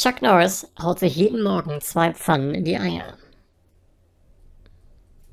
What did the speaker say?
Chuck Norris haut sich jeden Morgen zwei Pfannen in die Eier.